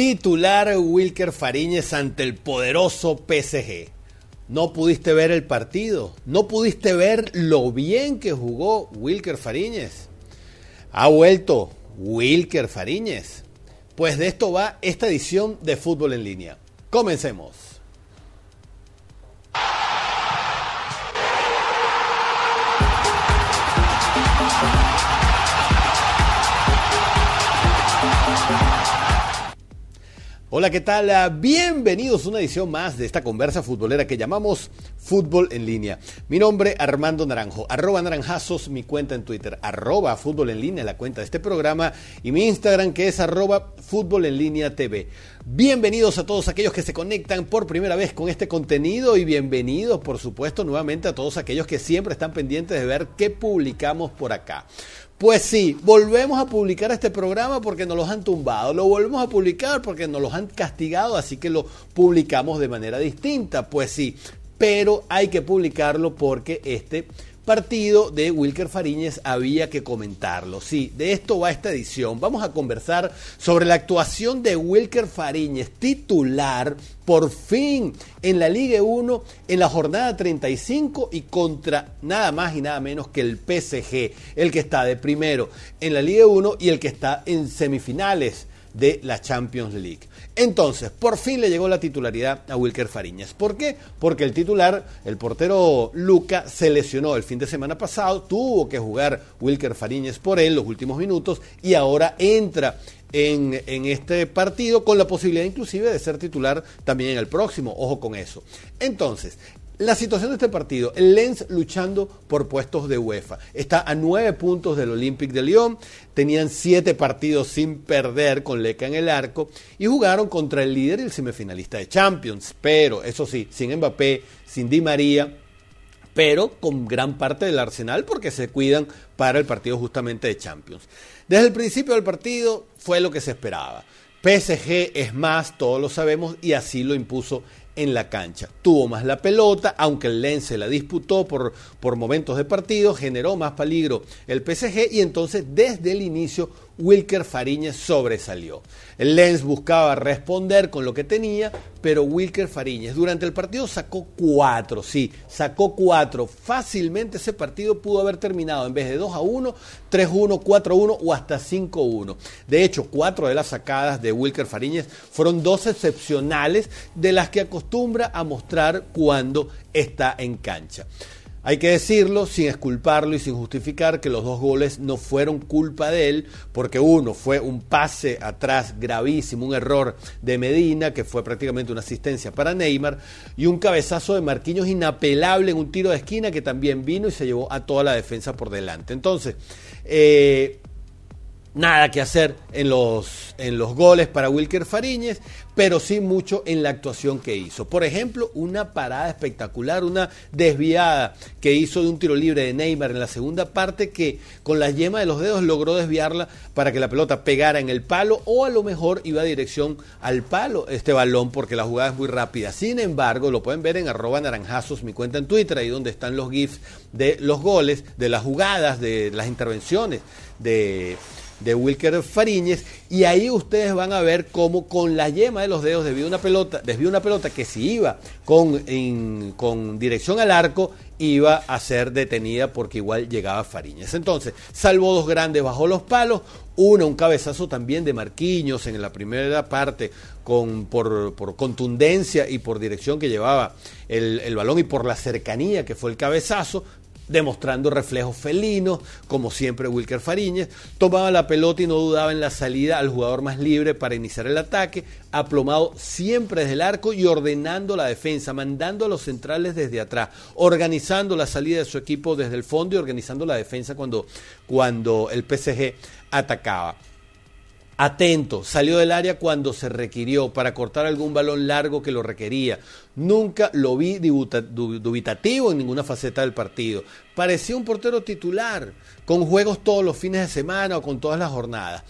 Titular Wilker Fariñez ante el poderoso PSG. No pudiste ver el partido, no pudiste ver lo bien que jugó Wilker Fariñez. Ha vuelto Wilker Fariñez. Pues de esto va esta edición de Fútbol en línea. Comencemos. Hola, ¿qué tal? Ah, bienvenidos a una edición más de esta conversa futbolera que llamamos Fútbol en línea. Mi nombre Armando Naranjo, arroba naranjazos, mi cuenta en Twitter, arroba Fútbol en línea, la cuenta de este programa, y mi Instagram que es arroba Fútbol en línea TV. Bienvenidos a todos aquellos que se conectan por primera vez con este contenido y bienvenidos, por supuesto, nuevamente a todos aquellos que siempre están pendientes de ver qué publicamos por acá. Pues sí, volvemos a publicar este programa porque nos los han tumbado, lo volvemos a publicar porque nos los han castigado, así que lo publicamos de manera distinta. Pues sí, pero hay que publicarlo porque este partido de Wilker Fariñez había que comentarlo. Sí, de esto va esta edición. Vamos a conversar sobre la actuación de Wilker Fariñez, titular, por fin, en la Liga 1, en la jornada 35 y contra nada más y nada menos que el PSG, el que está de primero en la Liga 1 y el que está en semifinales de la Champions League. Entonces, por fin le llegó la titularidad a Wilker Fariñas. ¿Por qué? Porque el titular, el portero Luca, se lesionó el fin de semana pasado, tuvo que jugar Wilker Fariñas por él los últimos minutos y ahora entra en, en, este partido con la posibilidad inclusive de ser titular también en el próximo. Ojo con eso. Entonces, la situación de este partido, el Lens luchando por puestos de UEFA. Está a nueve puntos del Olympique de Lyon, tenían siete partidos sin perder con Leca en el arco y jugaron contra el líder y el semifinalista de Champions. Pero, eso sí, sin Mbappé, sin Di María, pero con gran parte del arsenal porque se cuidan para el partido justamente de Champions. Desde el principio del partido fue lo que se esperaba. PSG es más, todos lo sabemos, y así lo impuso en la cancha. Tuvo más la pelota, aunque el Lens se la disputó por, por momentos de partido, generó más peligro el PSG y entonces desde el inicio Wilker Fariñez sobresalió. El Lens buscaba responder con lo que tenía, pero Wilker Fariñez durante el partido sacó cuatro, sí, sacó cuatro. Fácilmente ese partido pudo haber terminado en vez de 2 a 1, 3 a 1, 4 a 1 o hasta 5 a 1. De hecho, cuatro de las sacadas de Wilker Fariñez fueron dos excepcionales de las que acostumbra a mostrar cuando está en cancha. Hay que decirlo sin esculparlo y sin justificar que los dos goles no fueron culpa de él, porque uno fue un pase atrás gravísimo, un error de Medina, que fue prácticamente una asistencia para Neymar, y un cabezazo de Marquinhos inapelable en un tiro de esquina que también vino y se llevó a toda la defensa por delante. Entonces, eh, nada que hacer en los, en los goles para Wilker Fariñez, pero sí mucho en la actuación que hizo. Por ejemplo, una parada espectacular, una desviada que hizo de un tiro libre de Neymar en la segunda parte que con la yema de los dedos logró desviarla para que la pelota pegara en el palo o a lo mejor iba a dirección al palo este balón porque la jugada es muy rápida. Sin embargo, lo pueden ver en arroba naranjazos, mi cuenta en Twitter, ahí donde están los GIFs de los goles, de las jugadas, de las intervenciones de de Wilker Fariñez y ahí ustedes van a ver cómo con la yema de los dedos desvió una pelota, desvió una pelota que si iba con, con dirección al arco iba a ser detenida porque igual llegaba Fariñez. Entonces, salvó dos grandes bajo los palos, uno, un cabezazo también de Marquinhos en la primera parte con, por, por contundencia y por dirección que llevaba el, el, balón y por la cercanía que fue el cabezazo, demostrando reflejos felinos, como siempre Wilker Fariñez, tomaba la pelota y no dudaba en la salida al jugador más libre para iniciar el ataque, aplomado siempre desde el arco y ordenando la defensa, mandando a los centrales desde atrás, organizando la salida de su equipo desde el fondo y organizando la defensa cuando, cuando el PSG atacaba atento, salió del área cuando se requirió para cortar algún balón largo que lo requería. Nunca lo vi dubitativo en ninguna faceta del partido. Parecía un portero titular, con juegos todos los fines de semana o con todas las jornadas.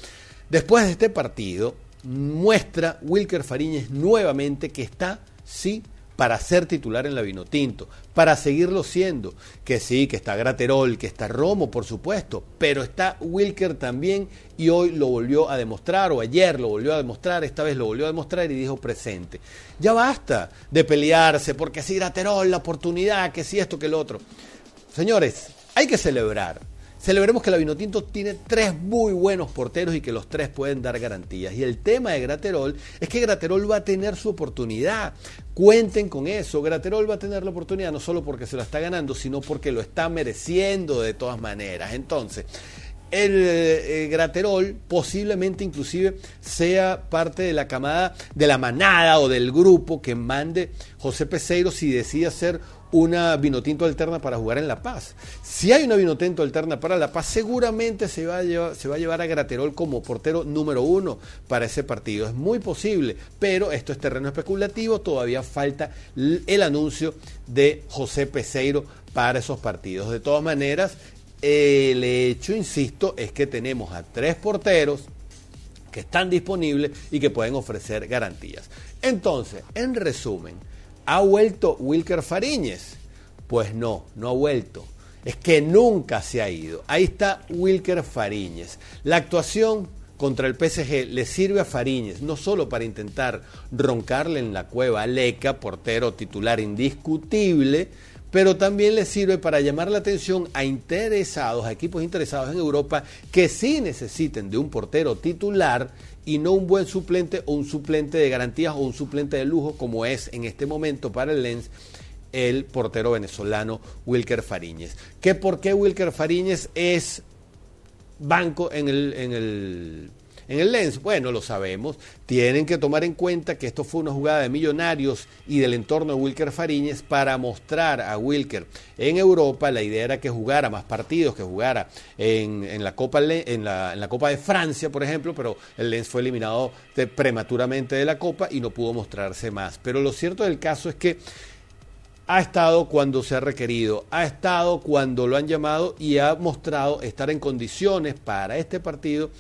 Después de este partido, muestra Wilker Fariñez nuevamente que está, sí, para ser titular en la Vinotinto, para seguirlo siendo. Que sí, que está Graterol, que está Romo, por supuesto, pero está Wilker también y hoy lo volvió a demostrar, o ayer lo volvió a demostrar, esta vez lo volvió a demostrar y dijo presente. Ya basta de pelearse porque si Graterol, la oportunidad, que si esto, que el otro. Señores, hay que celebrar. Celebremos que la Vinotinto tiene tres muy buenos porteros y que los tres pueden dar garantías. Y el tema de Graterol es que Graterol va a tener su oportunidad. Cuenten con eso. Graterol va a tener la oportunidad no solo porque se la está ganando, sino porque lo está mereciendo de todas maneras. Entonces, el, eh, Graterol posiblemente inclusive sea parte de la camada, de la manada o del grupo que mande José Peseiro si decide hacer una Vinotinto alterna para jugar en La Paz. Si hay una Vinotinto alterna para La Paz, seguramente se va, a llevar, a a Graterol como portero número uno para ese partido. Es muy posible, pero esto es terreno especulativo, todavía falta el anuncio de José Peseiro para esos partidos. De todas maneras, el hecho, insisto, es que tenemos a tres porteros que están disponibles y que pueden ofrecer garantías. Entonces, en resumen, ¿Ha vuelto Wilker Fariñez? Pues no, no ha vuelto. Es que nunca se ha ido. Ahí está Wilker Fariñez. La actuación contra el PSG le sirve a Fariñez no solo para intentar roncarle en la cueva a Leca, portero titular indiscutible, pero también le sirve para llamar la atención a interesados, a equipos interesados en Europa que sí necesiten de un portero titular y no un buen suplente o un suplente de garantías o un suplente de lujo como es en este momento para el Lens el portero venezolano Wilker Fariñez. ¿Qué por qué Wilker Fariñez es banco en el, en el en el Lens, bueno, lo sabemos, tienen que tomar en cuenta que esto fue una jugada de millonarios y del entorno de Wilker Fariñez para mostrar a Wilker en Europa. La idea era que jugara más partidos, que jugara en, la, Copa, de Francia, por ejemplo, pero el Lens fue eliminado prematuramente de la Copa y no pudo mostrarse más. Pero lo cierto del caso es que ha estado cuando se ha requerido, ha estado cuando lo han llamado y ha mostrado estar en condiciones para este partido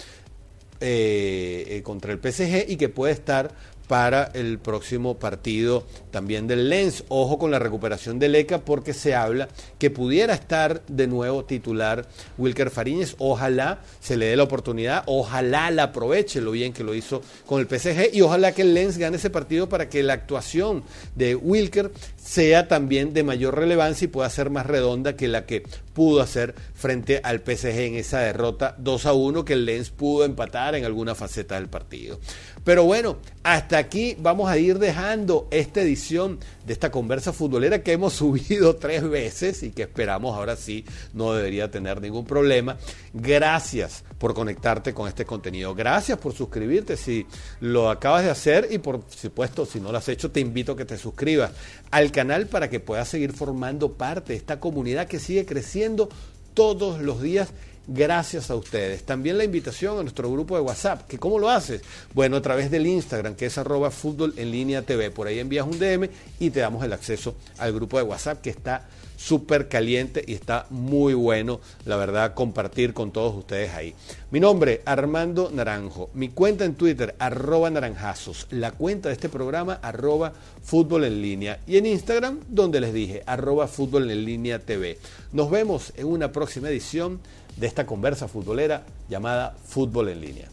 eh, contra el PSG y que puede estar para el próximo partido también del Lens. Ojo con la recuperación de Leca porque se habla que pudiera estar de nuevo titular Wilker Fariñez. Ojalá se le dé la oportunidad, ojalá la aproveche lo bien que lo hizo con el PSG y ojalá que el Lens gane ese partido para que la actuación de Wilker sea también de mayor relevancia y pueda ser más redonda que la que pudo hacer frente al PSG en esa derrota 2 a 1 que el Lens pudo empatar en alguna faceta del partido. Pero bueno, hasta aquí vamos a ir dejando esta edición de esta conversa futbolera que hemos subido tres veces y que esperamos ahora sí no debería tener ningún problema. Gracias por conectarte con este contenido. Gracias por suscribirte si lo acabas de hacer y por supuesto si no lo has hecho te invito a que te suscribas al canal para que puedas seguir formando parte de esta comunidad que sigue creciendo todos los días gracias a ustedes. También la invitación a nuestro grupo de WhatsApp, que ¿cómo lo haces? Bueno, a través del Instagram, que es arroba fútbol en línea TV. Por ahí envías un DM y te damos el acceso al grupo de WhatsApp que está súper caliente y está muy bueno, la verdad, compartir con todos ustedes ahí. Mi nombre, Armando Naranjo. Mi cuenta en Twitter, arroba naranjazos. La cuenta de este programa, arroba fútbol en línea. Y en Instagram, donde les dije, arroba fútbol en línea TV. Nos vemos en una próxima edición de esta conversa futbolera llamada Fútbol en línea.